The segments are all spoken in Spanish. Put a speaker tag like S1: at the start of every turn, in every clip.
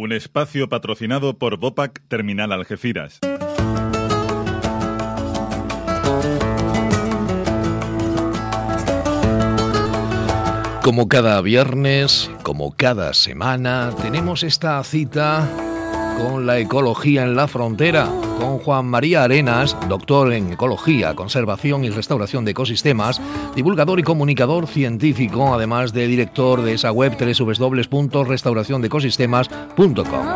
S1: Un espacio patrocinado por Bopac Terminal Algeciras.
S2: Como cada viernes, como cada semana, tenemos esta cita con la ecología en la frontera, con Juan María Arenas, doctor en ecología, conservación y restauración de ecosistemas, divulgador y comunicador científico, además de director de esa web www.restauraciondeecosistemas.com.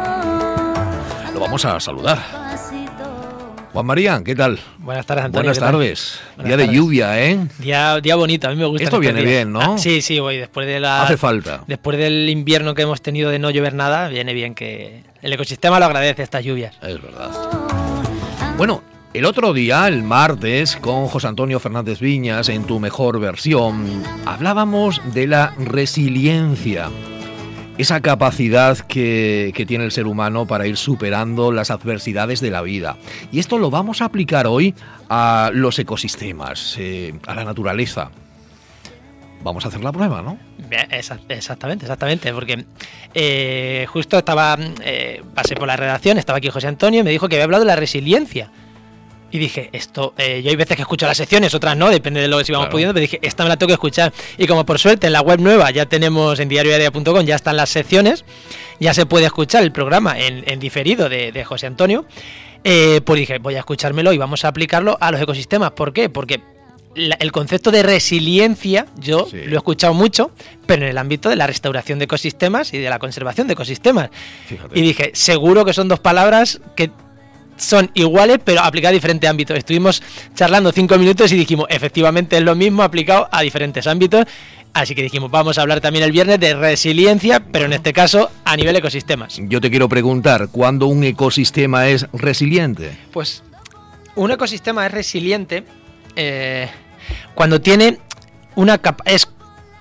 S2: Lo vamos a saludar. Juan María, ¿qué tal?
S3: Buenas tardes, Antonio.
S2: Buenas tardes. día de lluvia, ¿eh?
S3: Día, día bonito, a mí me gusta.
S2: Esto viene bien, ¿no?
S3: Ah, sí, sí, voy. Después de la.
S2: Hace falta.
S3: Después del invierno que hemos tenido de no llover nada, viene bien que el ecosistema lo agradece estas lluvias.
S2: Es verdad. Bueno, el otro día, el martes, con José Antonio Fernández Viñas, en tu mejor versión, hablábamos de la resiliencia esa capacidad que, tiene el ser humano para ir superando las adversidades de la vida. Y esto lo vamos a aplicar hoy a los ecosistemas, eh, a la naturaleza. Vamos a hacer la prueba, ¿no?
S3: Exactamente, exactamente, porque eh, justo estaba, eh, pasé por la redacción, estaba aquí José Antonio y me dijo que había hablado de la resiliencia. Y dije, esto, eh, yo hay veces que escucho las secciones, otras no, depende de lo que si vamos pudiendo, pero dije, esta me la tengo que escuchar. Y como por suerte en la web nueva ya tenemos en diarioaria.com, ya están las secciones, ya se puede escuchar el programa en, diferido de, José Antonio, eh, pues dije, voy a escuchármelo y vamos a aplicarlo a los ecosistemas. ¿Por qué? Porque el concepto de resiliencia yo lo he escuchado mucho, pero en el ámbito de la restauración de ecosistemas y de la conservación de ecosistemas. Y dije, seguro que son dos palabras que son iguales, pero aplicadas a diferentes ámbitos. Estuvimos charlando cinco minutos y dijimos, efectivamente es lo mismo aplicado a diferentes ámbitos. Así que dijimos, vamos a hablar también el viernes de resiliencia, pero en este caso a nivel ecosistemas.
S2: Yo te quiero preguntar, ¿cuándo un ecosistema es resiliente?
S3: Pues un ecosistema es resiliente eh, cuando tiene una capa es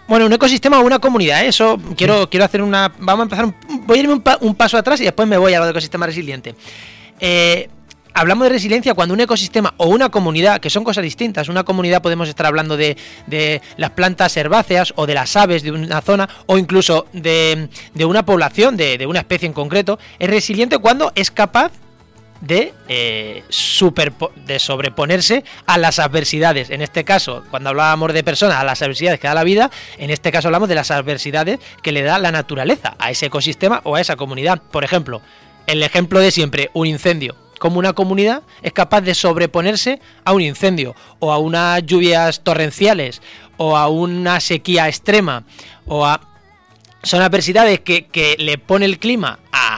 S3: bueno, un ecosistema o una comunidad, ¿eh? eso quiero, quiero hacer una. Vamos a empezar. voy a irme un, un, paso atrás y después me voy a lo de ecosistema resiliente. Eh, hablamos de resiliencia cuando un ecosistema o una comunidad, que son cosas distintas, una comunidad podemos estar hablando de, las plantas herbáceas o de las aves de una zona o incluso de, una población, de, una especie en concreto, es resiliente cuando es capaz de, eh, de sobreponerse a las adversidades. En este caso, cuando hablábamos de personas, a las adversidades que da la vida, en este caso hablamos de las adversidades que le da la naturaleza a ese ecosistema o a esa comunidad. Por ejemplo, el ejemplo de siempre, un incendio. Como una comunidad es capaz de sobreponerse a un incendio, o a unas lluvias torrenciales, o a una sequía extrema, o a... Son adversidades que, le pone el clima a,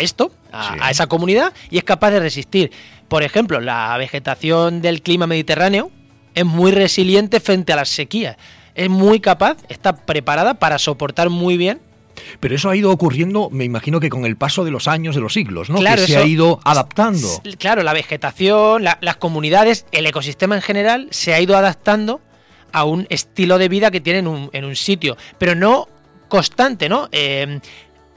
S3: esto, a, esa comunidad, y es capaz de resistir. Por ejemplo, la vegetación del clima mediterráneo es muy resiliente frente a las sequías. Es muy capaz, está preparada para soportar muy bien
S2: pero eso ha ido ocurriendo, me imagino que con el paso de los años, de los siglos, ¿no? que se ha ido adaptando.
S3: Claro, la vegetación, las comunidades, el ecosistema en general se ha ido adaptando a un estilo de vida que tienen en un, sitio, pero no constante, ¿no? Eh,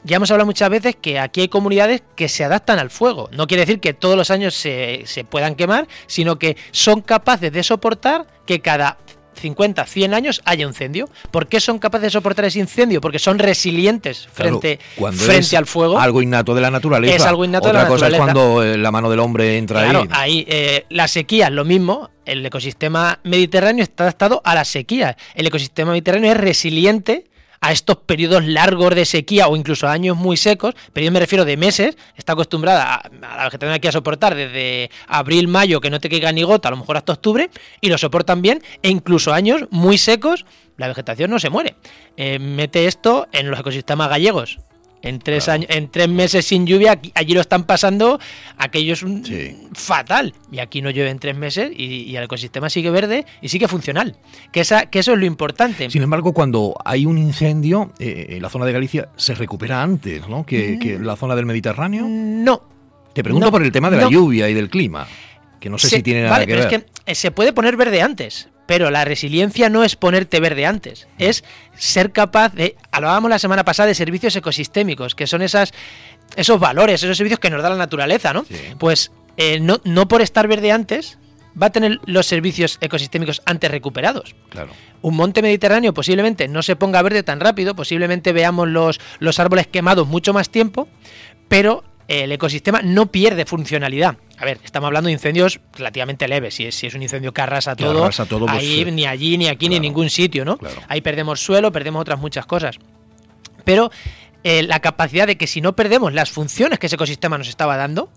S3: ya hemos hablado muchas veces que aquí hay comunidades que se adaptan al fuego. No quiere decir que todos los años se, se puedan quemar, sino que son capaces de soportar que cada 50, 100 años haya un incendio. ¿Por qué son capaces de soportar ese incendio? Porque son resilientes frente, frente al fuego.
S2: Algo innato de la naturaleza.
S3: Es algo innato
S2: de
S3: la naturaleza.
S2: cosa es cuando eh, la mano del hombre entra
S3: ahí. Claro, ahí eh, la sequía es lo mismo. El ecosistema mediterráneo está adaptado a la sequía. El ecosistema mediterráneo es resiliente a estos periodos largos de sequía o incluso años muy secos, pero yo me refiero de meses, está acostumbrada a, la vegetación aquí a soportar desde abril, mayo, que no te caiga ni gota, a lo mejor hasta octubre, y lo soportan bien, e incluso años muy secos, la vegetación no se muere. Eh, mete esto en los ecosistemas gallegos, en tres, años, en tres meses sin lluvia, allí lo están pasando, aquello es un fatal. Y aquí no llueve en tres meses y, el ecosistema sigue verde y sigue funcional. Que, esa, que eso es lo importante.
S2: Sin embargo, cuando hay un incendio, eh, en la zona de Galicia se recupera antes ¿no? que, que la zona del Mediterráneo.
S3: No.
S2: Te pregunto por el tema de la lluvia y del clima. Que no sé si tiene nada que ver.
S3: Es que eh, se puede poner verde antes. Pero la resiliencia no es ponerte verde antes, es ser capaz de. Hablábamos la semana pasada de servicios ecosistémicos, que son esas, esos valores, esos servicios que nos da la naturaleza, ¿no? Pues eh, no, no por estar verde antes, va a tener los servicios ecosistémicos antes recuperados.
S2: Claro.
S3: Un monte mediterráneo posiblemente no se ponga verde tan rápido, posiblemente veamos los, los árboles quemados mucho más tiempo, pero el ecosistema no pierde funcionalidad. A ver, estamos hablando de incendios relativamente leves. Si es, si es un incendio que arrasa todo,
S2: arrasa todo, pues,
S3: ahí ni allí, ni aquí, ni en ningún sitio, ¿no?
S2: claro.
S3: Ahí perdemos suelo, perdemos otras muchas cosas. Pero eh, la capacidad de que si no perdemos las funciones que ese ecosistema nos estaba dando,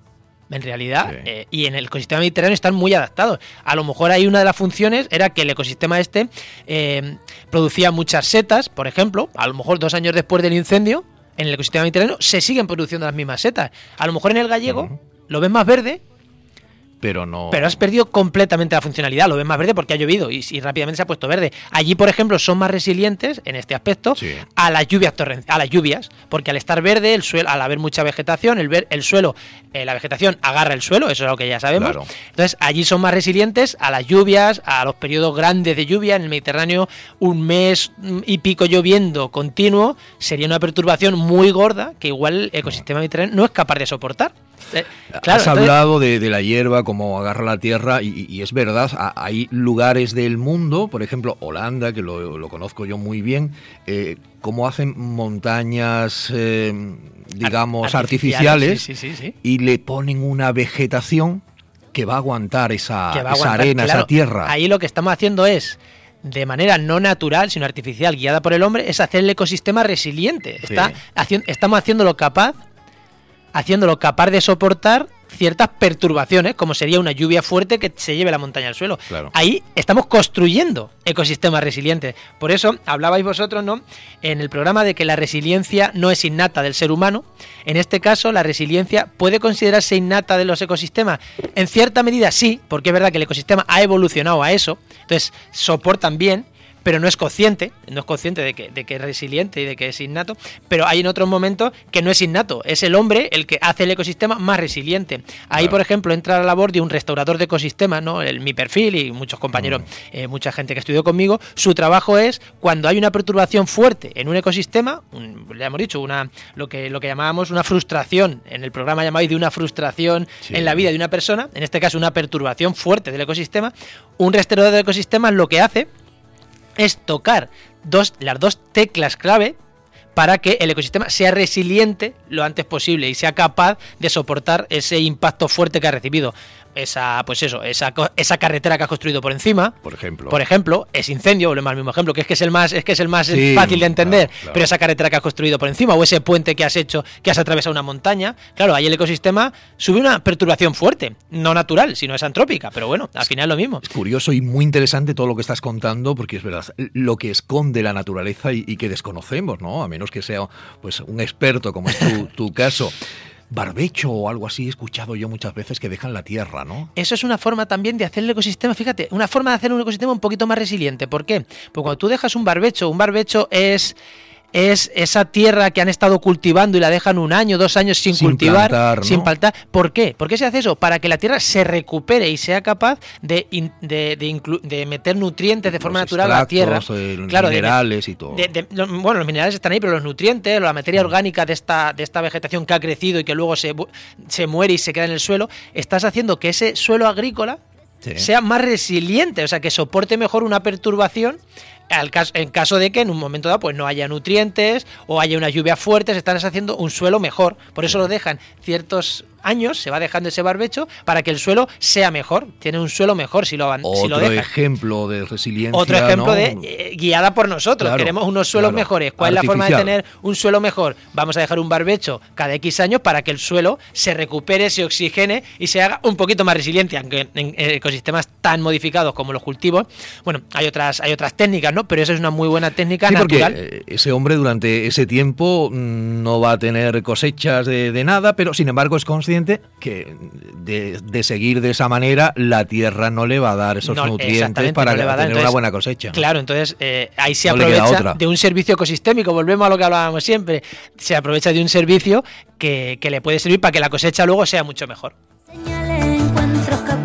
S3: en realidad,
S2: Sí.
S3: eh, y en el ecosistema mediterráneo están muy adaptados. A lo mejor ahí una de las funciones era que el ecosistema este eh, producía muchas setas, por ejemplo, a lo mejor dos años después del incendio, en el ecosistema mediterráneo se siguen produciendo las mismas setas. A lo mejor en el gallego lo ves más verde,
S2: Pero no.
S3: pero has perdido completamente la funcionalidad. Lo ves más verde porque ha llovido y, y rápidamente se ha puesto verde. Allí, por ejemplo, son más resilientes en este aspecto
S2: Sí.
S3: a las lluvias a las lluvias, porque al estar verde, el suelo, al haber mucha vegetación, el, ver- el suelo, eh, la vegetación agarra el suelo, eso es lo que ya sabemos.
S2: Claro.
S3: Entonces, allí son más resilientes a las lluvias, a los periodos grandes de lluvia. En el Mediterráneo, un mes mm, y pico lloviendo continuo sería una perturbación muy gorda que igual el ecosistema mediterráneo no es capaz de soportar. Eh, claro,
S2: Has
S3: entonces-
S2: hablado de, de la hierba, como agarra la tierra, y, y es verdad, ha- hay lugares del mundo, por ejemplo Holanda, que lo, lo conozco yo muy bien, eh, cómo hacen montañas, eh, digamos,
S3: Ar-
S2: artificiales,
S3: Sí, sí, sí, sí.
S2: y le ponen una vegetación que va a aguantar esa,
S3: aguantar.
S2: arena,
S3: Claro,
S2: esa tierra.
S3: Ahí lo que estamos haciendo es, de manera no natural, sino artificial, guiada por el hombre, es hacer el ecosistema resiliente. Está
S2: Sí.
S3: haci- estamos haciéndolo capaz, haciéndolo capaz de soportar ciertas perturbaciones, como sería una lluvia fuerte que se lleve la montaña al suelo.
S2: Claro.
S3: Ahí estamos construyendo ecosistemas resilientes. Por eso hablabais vosotros, ¿no? En el programa de que la resiliencia no es innata del ser humano. En este caso, la resiliencia puede considerarse innata de los ecosistemas. En cierta medida sí, porque es verdad que el ecosistema ha evolucionado a eso. Entonces, soportan bien pero no es consciente, no es consciente de que, de que es resiliente y de que es innato, pero hay en otros momentos que no es innato, es el hombre el que hace el ecosistema más resiliente. Ahí,
S2: Claro.
S3: por ejemplo, entra la labor de un restaurador de ecosistemas, ¿no? El, mi perfil y muchos compañeros,
S2: Mm.
S3: eh, mucha gente que estudió conmigo, su trabajo es cuando hay una perturbación fuerte en un ecosistema, un- le hemos dicho, una, lo, que, lo que llamábamos una frustración, en el programa llamáis de una frustración
S2: Sí.
S3: en la vida de una persona, en este caso una perturbación fuerte del ecosistema, un restaurador de ecosistemas lo que hace es tocar las dos teclas clave para que el ecosistema sea resiliente lo antes posible y sea capaz de soportar ese impacto fuerte que ha recibido. Esa, pues eso, esa, esa carretera que has construido por encima,
S2: por ejemplo.
S3: por ejemplo, ese incendio, volvemos al mismo ejemplo, que es que es el más, es que es el más
S2: Sí,
S3: fácil de entender,
S2: claro, claro.
S3: pero esa carretera que has construido por encima, o ese puente que has hecho, que has atravesado una montaña, claro, ahí el ecosistema sube una perturbación fuerte, no natural, sino es antrópica, pero bueno, al final es lo mismo.
S2: Es curioso y muy interesante todo lo que estás contando, porque es verdad, lo que esconde la naturaleza y, y que desconocemos, ¿no? A menos que sea pues un experto, como es tu, caso. Barbecho o algo así he escuchado yo muchas veces que dejan la tierra, ¿no?
S3: Eso es una forma también de hacer el ecosistema, fíjate, una forma de hacer un ecosistema un poquito más resiliente. ¿Por qué? Porque cuando tú dejas un barbecho, un barbecho es es esa tierra que han estado cultivando y la dejan un año, dos años sin,
S2: Sin
S3: cultivar,
S2: plantar, ¿no?
S3: sin plantar. ¿Por qué? ¿Por qué se hace eso? Para que la tierra se recupere y sea capaz de, in- de, de meter nutrientes de forma
S2: Los
S3: natural a la tierra.
S2: eh, los
S3: Claro,
S2: minerales y todo.
S3: bueno, los minerales están ahí, pero los nutrientes, la materia orgánica de esta, de esta vegetación que ha crecido y que luego se, se muere y se queda en el suelo, estás haciendo que ese suelo agrícola
S2: Sí.
S3: sea más resiliente, o sea, que soporte mejor una perturbación al caso, en caso de que en un momento dado pues no haya nutrientes o haya una lluvia fuerte, estás haciendo un suelo mejor. Por eso lo dejan ciertos años, se va dejando ese barbecho para que el suelo sea mejor. Tiene un suelo mejor si lo, aban- si lo
S2: Otro
S3: dejan.
S2: ejemplo de resiliencia.
S3: Otro ejemplo
S2: ¿no?
S3: de eh, guiada por nosotros.
S2: Claro,
S3: Queremos unos suelos
S2: claro.
S3: mejores. ¿Cuál es la forma de tener un suelo mejor? Vamos a dejar un barbecho cada X años para que el suelo se recupere, se oxigene y se haga un poquito más resiliente. Aunque en ecosistemas tan modificados como los cultivos, bueno, hay otras, hay otras técnicas, ¿no? Pero esa es una muy buena técnica
S2: Sí,
S3: natural.
S2: eh, ese hombre durante ese tiempo mm, no va a tener cosechas de, de nada, pero sin embargo es consciente que de, de seguir de esa manera la tierra no le va a dar esos
S3: No,
S2: nutrientes para
S3: no dar.
S2: tener una buena cosecha.
S3: Claro, entonces eh, ahí se aprovecha de un servicio ecosistémico, volvemos a lo que hablábamos siempre, se aprovecha de un servicio que, que le puede servir para que la cosecha luego sea mucho mejor.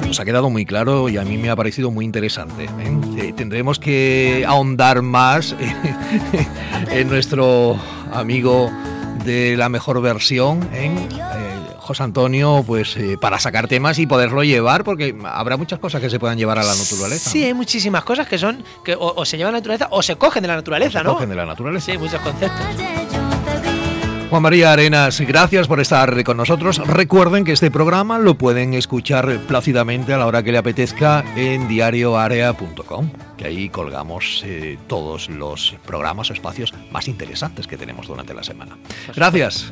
S2: Nos ha quedado muy claro y a mí me ha parecido muy interesante. ¿eh? Eh, tendremos que ahondar más en nuestro amigo de la mejor versión, eh, José Antonio, pues eh, para sacar temas y poderlo llevar, porque habrá muchas cosas que se puedan llevar a la naturaleza.
S3: Sí, hay muchísimas cosas que son que o, se llevan a la naturaleza o se cogen de la naturaleza,
S2: se
S3: ¿no?
S2: Cogen de la naturaleza.
S3: Sí, muchos conceptos.
S2: Juan María Arenas, gracias por estar con nosotros. Recuerden que este programa lo pueden escuchar plácidamente a la hora que le apetezca en diarioarea.com, que ahí colgamos eh, todos los programas o espacios más interesantes que tenemos durante la semana. Gracias.